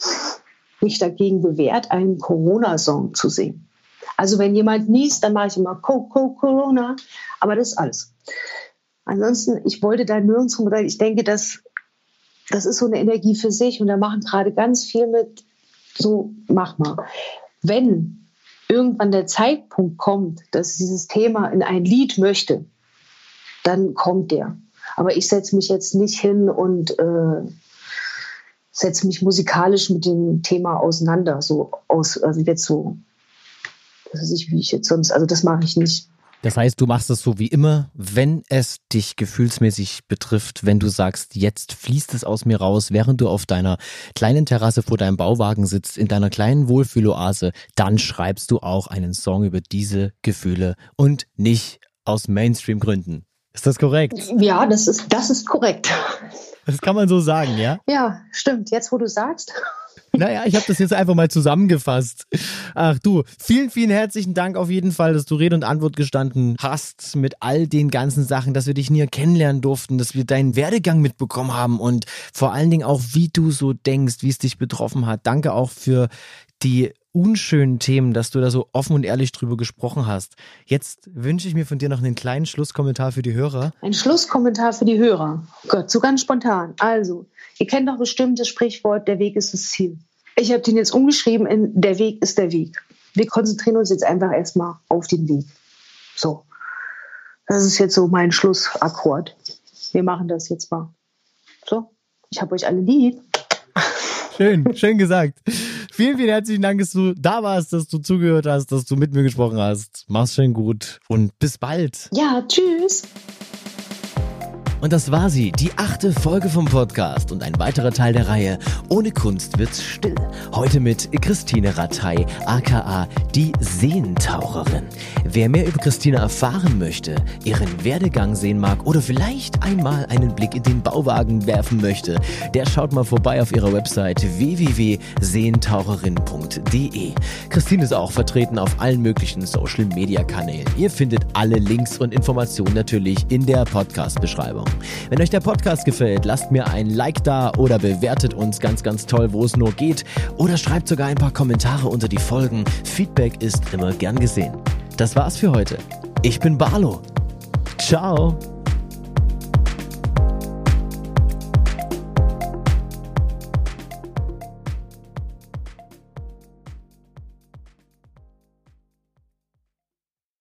mich dagegen bewährt, einen Corona-Song zu singen. Also wenn jemand niest, dann mache ich immer Co Co Corona, aber das ist alles. Ansonsten, ich wollte da nirgendwo, ich denke, dass das ist so eine Energie für sich und da machen gerade ganz viel mit, so mach mal. Wenn irgendwann der Zeitpunkt kommt, dass dieses Thema in ein Lied möchte, dann kommt der. Aber ich setze mich jetzt nicht hin und äh, setze mich musikalisch mit dem Thema auseinander, so aus, also jetzt so weiß ich, wie ich jetzt sonst, also das mache ich nicht. Das heißt, du machst es so wie immer, wenn es dich gefühlsmäßig betrifft, wenn du sagst, jetzt fließt es aus mir raus, während du auf deiner kleinen Terrasse vor deinem Bauwagen sitzt, in deiner kleinen Wohlfühloase, dann schreibst du auch einen Song über diese Gefühle und nicht aus Mainstream-Gründen. Ist das korrekt? Ja, das ist, das ist korrekt. Das kann man so sagen, ja? Ja, stimmt. Jetzt, wo du sagst. Naja, ich habe das jetzt einfach mal zusammengefasst. Ach du, vielen, vielen herzlichen Dank auf jeden Fall, dass du Rede und Antwort gestanden hast mit all den ganzen Sachen, dass wir dich näher kennenlernen durften, dass wir deinen Werdegang mitbekommen haben und vor allen Dingen auch, wie du so denkst, wie es dich betroffen hat. Danke auch für die unschönen Themen, dass du da so offen und ehrlich drüber gesprochen hast. Jetzt wünsche ich mir von dir noch einen kleinen Schlusskommentar für die Hörer. Ein Schlusskommentar für die Hörer. Gott, so ganz spontan. Also, ihr kennt doch bestimmt das Sprichwort, der Weg ist das Ziel. Ich habe den jetzt umgeschrieben in der Weg ist der Weg. Wir konzentrieren uns jetzt einfach erstmal auf den Weg. So. Das ist jetzt so mein Schlussakkord. Wir machen das jetzt mal. So. Ich habe euch alle lieb. Schön, schön gesagt. Vielen, vielen herzlichen Dank, dass du da warst, dass du zugehört hast, dass du mit mir gesprochen hast. Mach's schön gut und bis bald. Ja, tschüss. Und das war sie, die achte Folge vom Podcast und ein weiterer Teil der Reihe Ohne Kunst wird's still. Heute mit Christine Rattay, aka die Seentaucherin. Wer mehr über Christine erfahren möchte, ihren Werdegang sehen mag oder vielleicht einmal einen Blick in den Bauwagen werfen möchte, der schaut mal vorbei auf ihrer Website www.seentaucherin.de. Christine ist auch vertreten auf allen möglichen Social Media Kanälen. Ihr findet alle Links und Informationen natürlich in der Podcast-Beschreibung. Wenn euch der Podcast gefällt, lasst mir ein Like da oder bewertet uns ganz, ganz toll, wo es nur geht. Oder schreibt sogar ein paar Kommentare unter die Folgen. Feedback ist immer gern gesehen. Das war's für heute. Ich bin Barlo. Ciao.